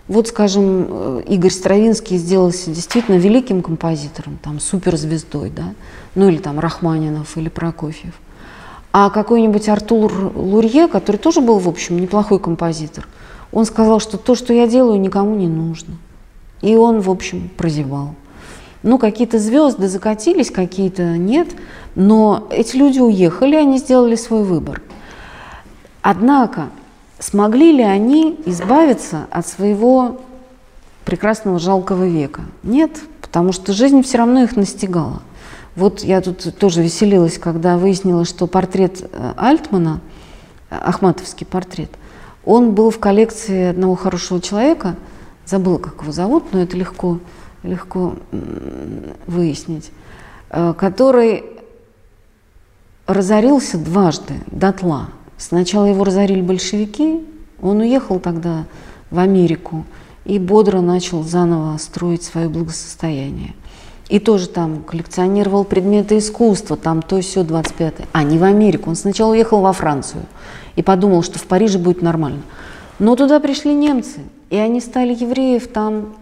B: Вот, скажем, э, Игорь Стравинский сделался действительно великим композитором, там, суперзвездой, да, ну или там Рахманинов или Прокофьев. А какой-нибудь Артур Лурье, который тоже был, в общем, неплохой композитор, он сказал, что то, что я делаю, никому не нужно. И он, в общем, прозевал. Ну, какие-то звезды закатились, какие-то нет, но эти люди уехали, они сделали свой выбор. Однако, смогли ли они избавиться от своего прекрасного жалкого века? Нет, потому что жизнь все равно их настигала. Вот я тут тоже веселилась, когда выяснила, что портрет э, Альтмана, э, Ахматовский портрет, он был в коллекции одного хорошего человека, забыла, как его зовут, но это легко, легко выяснить, э, который разорился дважды дотла. Сначала его разорили большевики, он уехал тогда в Америку и бодро начал заново строить свое благосостояние. И тоже там коллекционировал предметы искусства, там то все 25 -е. А, не в Америку. Он сначала уехал во Францию и подумал, что в Париже будет нормально. Но туда пришли немцы, и они стали евреев там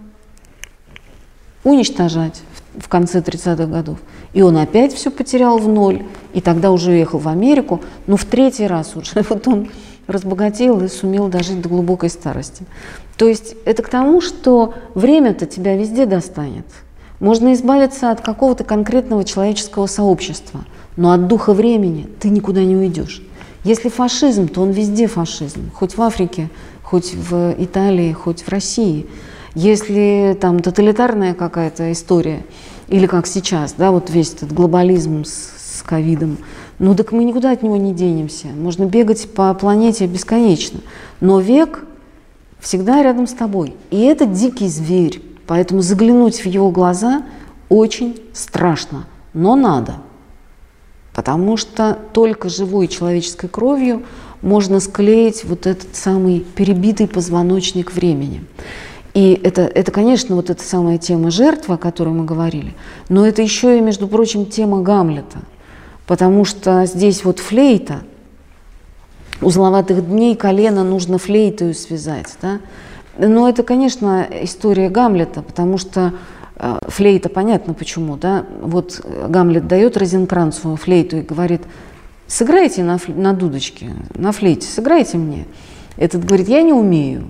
B: уничтожать в конце 30-х годов. И он опять все потерял в ноль, и тогда уже уехал в Америку, но в третий раз уже вот он разбогател и сумел дожить до глубокой старости. То есть это к тому, что время-то тебя везде достанет – можно избавиться от какого-то конкретного человеческого сообщества, но от духа времени ты никуда не уйдешь. Если фашизм, то он везде фашизм, хоть в Африке, хоть в Италии, хоть в России. Если там тоталитарная какая-то история, или как сейчас, да, вот весь этот глобализм с ковидом, ну так мы никуда от него не денемся. Можно бегать по планете бесконечно. Но век всегда рядом с тобой. И это дикий зверь, Поэтому заглянуть в его глаза очень страшно, но надо. Потому что только живой человеческой кровью можно склеить вот этот самый перебитый позвоночник времени. И это, это, конечно, вот эта самая тема жертвы, о которой мы говорили, но это еще и, между прочим, тема Гамлета. Потому что здесь вот флейта, узловатых дней колено нужно флейтою связать, да? Но это, конечно, история Гамлета, потому что э, флейта, понятно почему, да, вот Гамлет дает Розенкранцу флейту и говорит, сыграйте на, на дудочке, на флейте, сыграйте мне. Этот говорит, я не умею.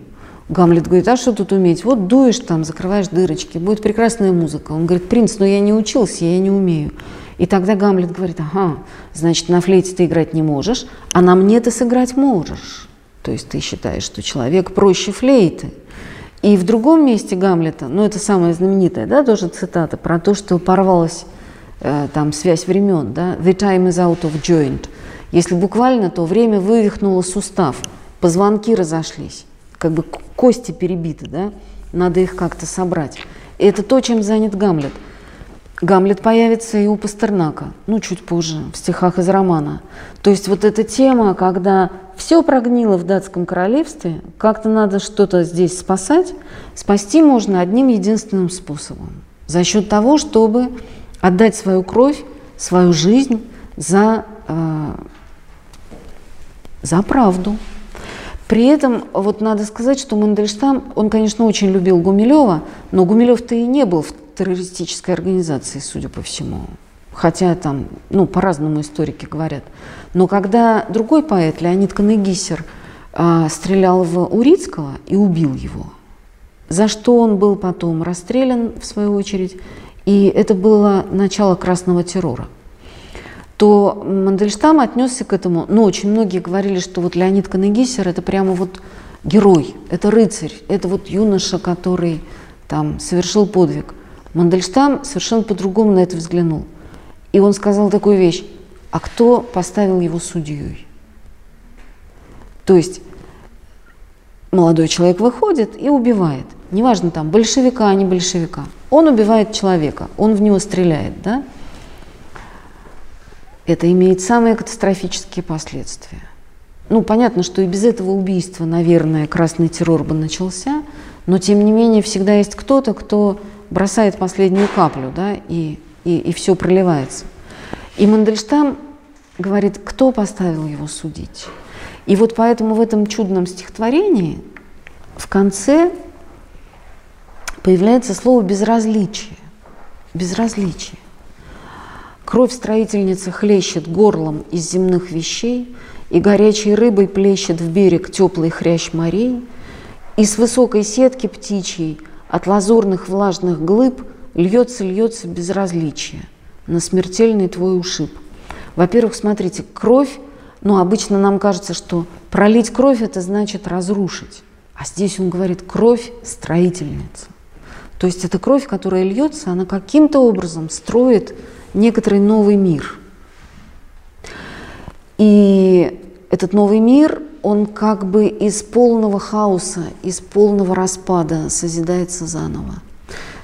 B: Гамлет говорит, а что тут уметь? Вот дуешь там, закрываешь дырочки, будет прекрасная музыка. Он говорит, принц, но я не учился, я не умею. И тогда Гамлет говорит, ага, значит, на флейте ты играть не можешь, а на мне ты сыграть можешь. То есть ты считаешь, что человек проще флейты. И в другом месте Гамлета, ну это самая знаменитая, да, тоже цитата про то, что порвалась э, там связь времен, да, the time is out of joint. Если буквально, то время вывихнуло сустав, позвонки разошлись, как бы кости перебиты, да, надо их как-то собрать. И это то, чем занят Гамлет – Гамлет появится и у Пастернака, ну, чуть позже, в стихах из романа. То есть вот эта тема, когда все прогнило в датском королевстве, как-то надо что-то здесь спасать, спасти можно одним единственным способом. За счет того, чтобы отдать свою кровь, свою жизнь за, э, за правду. При этом вот надо сказать, что Мандельштам, он, конечно, очень любил Гумилева, но Гумилев-то и не был в террористической организации, судя по всему. Хотя там, ну, по-разному историки говорят. Но когда другой поэт, Леонид Канегисер, э, стрелял в Урицкого и убил его, за что он был потом расстрелян, в свою очередь, и это было начало красного террора, то Мандельштам отнесся к этому, ну, очень многие говорили, что вот Леонид Канегисер – это прямо вот герой, это рыцарь, это вот юноша, который там совершил подвиг – Мандельштам совершенно по-другому на это взглянул. И он сказал такую вещь, а кто поставил его судьей? То есть молодой человек выходит и убивает. Неважно там, большевика, а не большевика. Он убивает человека, он в него стреляет, да? Это имеет самые катастрофические последствия. Ну, понятно, что и без этого убийства, наверное, красный террор бы начался, но тем не менее всегда есть кто-то, кто бросает последнюю каплю, да, и, и, и все проливается. И Мандельштам говорит, кто поставил его судить? И вот поэтому в этом чудном стихотворении в конце появляется слово «безразличие». Безразличие. Кровь строительницы хлещет горлом из земных вещей, И горячей рыбой плещет в берег теплый хрящ морей, И с высокой сетки птичьей от лазурных влажных глыб Льется-льется безразличие на смертельный твой ушиб. Во-первых, смотрите, кровь, ну, обычно нам кажется, что пролить кровь – это значит разрушить. А здесь он говорит «кровь строительница». То есть эта кровь, которая льется, она каким-то образом строит некоторый новый мир. И этот новый мир, он как бы из полного хаоса, из полного распада созидается заново.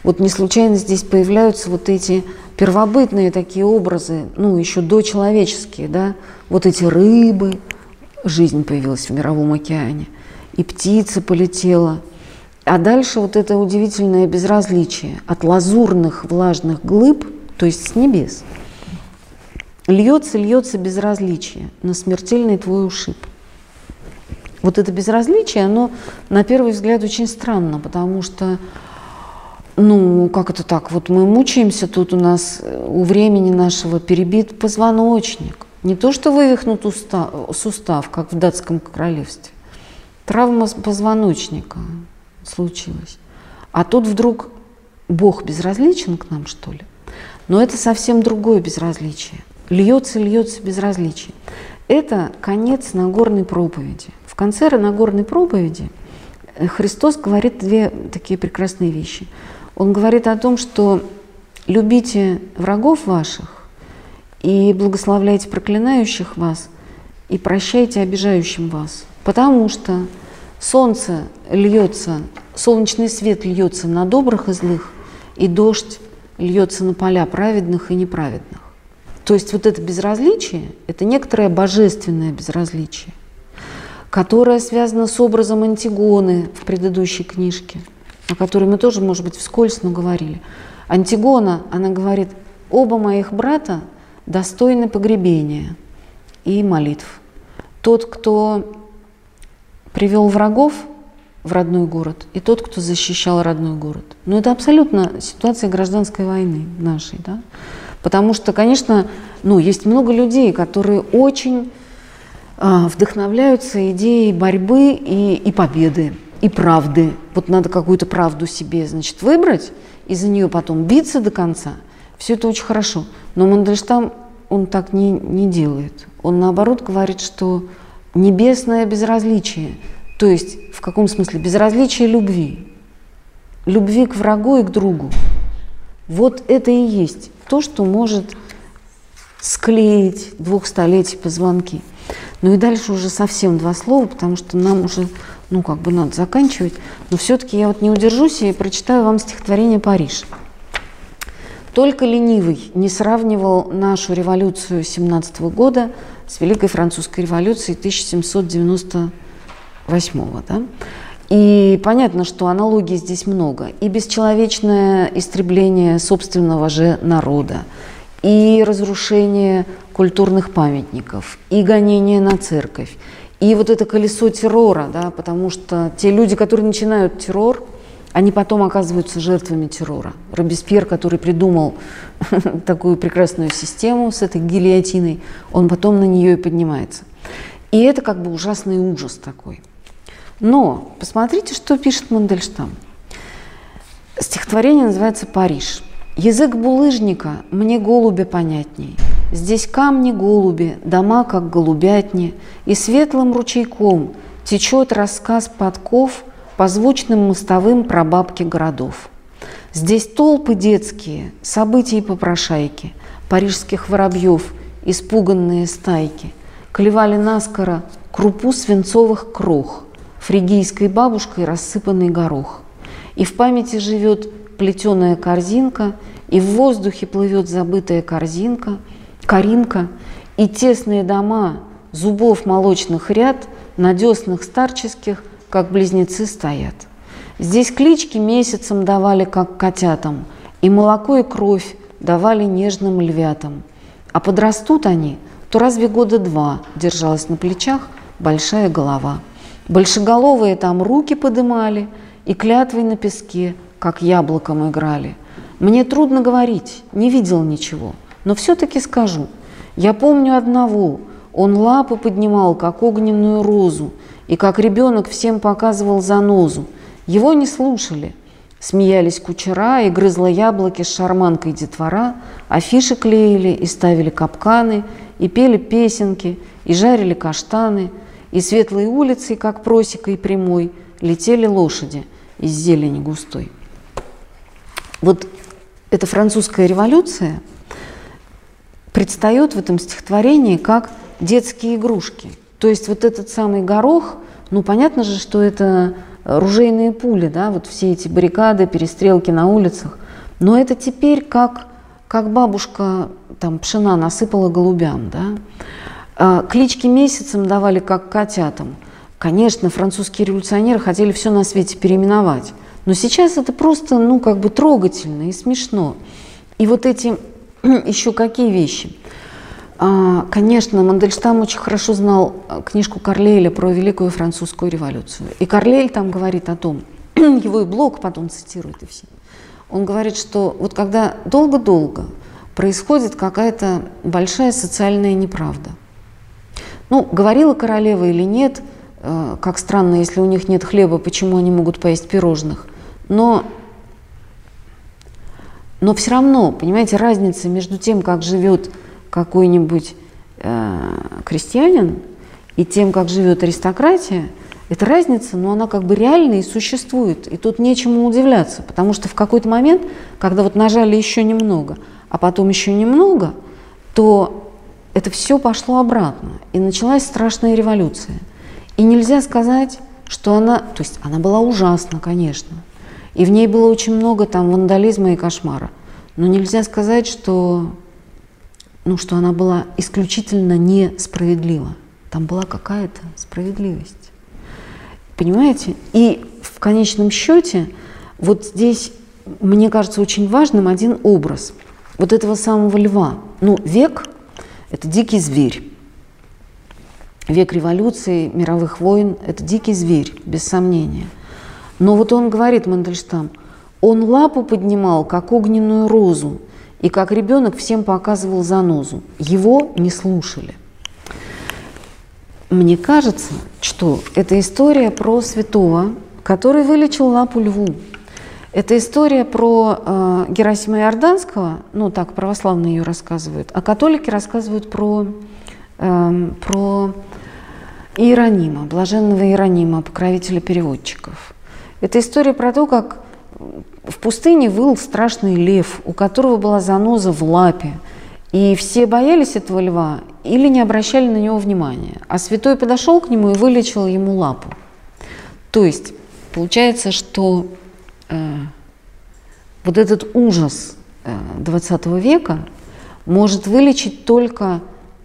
B: Вот не случайно здесь появляются вот эти первобытные такие образы, ну, еще дочеловеческие, да, вот эти рыбы, жизнь появилась в мировом океане, и птица полетела. А дальше вот это удивительное безразличие от лазурных влажных глыб, то есть с небес, льется, льется безразличие на смертельный твой ушиб. Вот это безразличие, оно на первый взгляд очень странно, потому что ну, как это так? Вот мы мучаемся, тут у нас э, у времени нашего перебит позвоночник. Не то, что вывихнут устав, сустав, как в датском королевстве. Травма позвоночника случилась. А тут вдруг Бог безразличен к нам, что ли? Но это совсем другое безразличие. Льется, льется безразличие. Это конец Нагорной проповеди. В конце Нагорной проповеди Христос говорит две такие прекрасные вещи – он говорит о том, что любите врагов ваших и благословляйте проклинающих вас и прощайте обижающим вас, потому что солнце льется, солнечный свет льется на добрых и злых, и дождь льется на поля праведных и неправедных. То есть вот это безразличие – это некоторое божественное безразличие, которое связано с образом Антигоны в предыдущей книжке – о которой мы тоже, может быть, вскользь, но говорили. Антигона, она говорит, оба моих брата достойны погребения и молитв. Тот, кто привел врагов в родной город, и тот, кто защищал родной город. Но это абсолютно ситуация гражданской войны нашей, да? Потому что, конечно, ну, есть много людей, которые очень э, вдохновляются идеей борьбы и, и победы и правды. Вот надо какую-то правду себе, значит, выбрать и за нее потом биться до конца. Все это очень хорошо. Но Мандельштам, он так не, не делает. Он наоборот говорит, что небесное безразличие, то есть в каком смысле безразличие любви, любви к врагу и к другу. Вот это и есть то, что может склеить двух столетий позвонки. Ну и дальше уже совсем два слова, потому что нам уже ну, как бы надо заканчивать, но все-таки я вот не удержусь и прочитаю вам стихотворение «Париж». Только ленивый не сравнивал нашу революцию 17 года с Великой Французской революцией 1798 да? И понятно, что аналогий здесь много. И бесчеловечное истребление собственного же народа, и разрушение культурных памятников, и гонение на церковь, и вот это колесо террора, да, потому что те люди, которые начинают террор, они потом оказываются жертвами террора. Робеспьер, который придумал такую прекрасную систему с этой гильотиной, он потом на нее и поднимается. И это как бы ужасный ужас такой. Но посмотрите, что пишет Мандельштам. Стихотворение называется «Париж». Язык булыжника мне голубя понятней. Здесь камни голуби, дома как голубятни, И светлым ручейком течет рассказ подков По звучным мостовым прабабки городов. Здесь толпы детские, события и попрошайки, Парижских воробьев, испуганные стайки, Клевали наскоро крупу свинцовых крох, Фригийской бабушкой рассыпанный горох. И в памяти живет плетеная корзинка, и в воздухе плывет забытая корзинка, коринка, и тесные дома зубов молочных ряд на деснах старческих, как близнецы, стоят. Здесь клички месяцам давали, как котятам, и молоко и кровь давали нежным львятам. А подрастут они, то разве года два держалась на плечах большая голова. Большеголовые там руки подымали и клятвой на песке, как яблоком играли. Мне трудно говорить, не видел ничего, но все-таки скажу. Я помню одного, он лапы поднимал, как огненную розу, и как ребенок всем показывал занозу. Его не слушали. Смеялись кучера и грызла яблоки с шарманкой детвора, афиши клеили и ставили капканы, и пели песенки, и жарили каштаны, и светлой улицей, как просекой прямой, летели лошади из зелени густой. Вот эта французская революция предстает в этом стихотворении как детские игрушки. То есть вот этот самый горох, ну понятно же, что это ружейные пули, да, вот все эти баррикады, перестрелки на улицах. Но это теперь как, как бабушка там пшена насыпала голубям, да. А, клички месяцем давали как котятам. Конечно, французские революционеры хотели все на свете переименовать. Но сейчас это просто, ну, как бы трогательно и смешно. И вот эти еще какие вещи? А, конечно, Мандельштам очень хорошо знал э, книжку Карлейля про Великую Французскую революцию. И Карлейль там говорит о том, его и Блок потом цитирует и все. Он говорит, что вот когда долго-долго происходит какая-то большая социальная неправда. Ну, говорила королева или нет, э, как странно, если у них нет хлеба, почему они могут поесть пирожных. Но, но все равно, понимаете, разница между тем, как живет какой-нибудь э, крестьянин и тем, как живет аристократия, эта разница, но она как бы реальна и существует. И тут нечему удивляться, потому что в какой-то момент, когда вот нажали еще немного, а потом еще немного, то это все пошло обратно. И началась страшная революция. И нельзя сказать, что она, то есть она была ужасна, конечно, и в ней было очень много там вандализма и кошмара. Но нельзя сказать, что ну, что она была исключительно несправедлива. Там была какая-то справедливость. Понимаете? И в конечном счете вот здесь, мне кажется, очень важным один образ вот этого самого льва. Ну, век – это дикий зверь. Век революции, мировых войн – это дикий зверь, без сомнения. Но вот он говорит, Мандельштам, он лапу поднимал, как огненную розу, и как ребенок всем показывал занозу. Его не слушали. Мне кажется, что это история про святого, который вылечил лапу льву. Это история про э, Герасима Иорданского, ну так православные ее рассказывают, а католики рассказывают про, э, про Иеронима, блаженного Иеронима, покровителя переводчиков. Это история про то, как в пустыне выл страшный лев, у которого была заноза в лапе. И все боялись этого льва или не обращали на него внимания. А святой подошел к нему и вылечил ему лапу. То есть получается, что вот этот ужас э, 20 века может вылечить только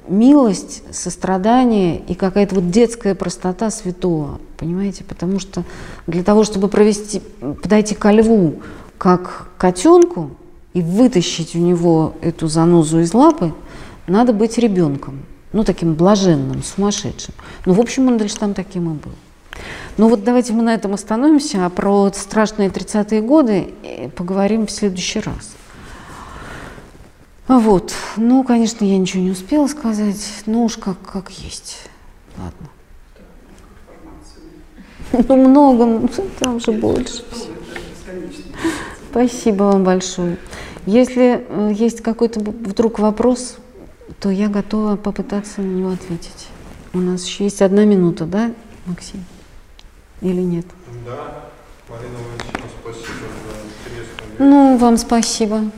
B: милость, сострадание и какая-то вот детская простота святого, понимаете? Потому что для того, чтобы провести, подойти ко льву как котенку и вытащить у него эту занозу из лапы, надо быть ребенком, ну таким блаженным, сумасшедшим. Ну, в общем, Мандельштам таким и был. Ну вот давайте мы на этом остановимся, а про страшные 30-е годы э, поговорим в следующий раз. Вот. Ну, конечно, я ничего не успела сказать. Ну уж как, как есть. Ладно. Ну, много, там же больше. Спасибо вам большое. Если э, есть какой-то вдруг вопрос, то я готова попытаться на него ответить. У нас еще есть одна минута, да, Максим? Или нет?
C: Да. Марина Валентиновна, спасибо за интересную
B: Ну, вам спасибо.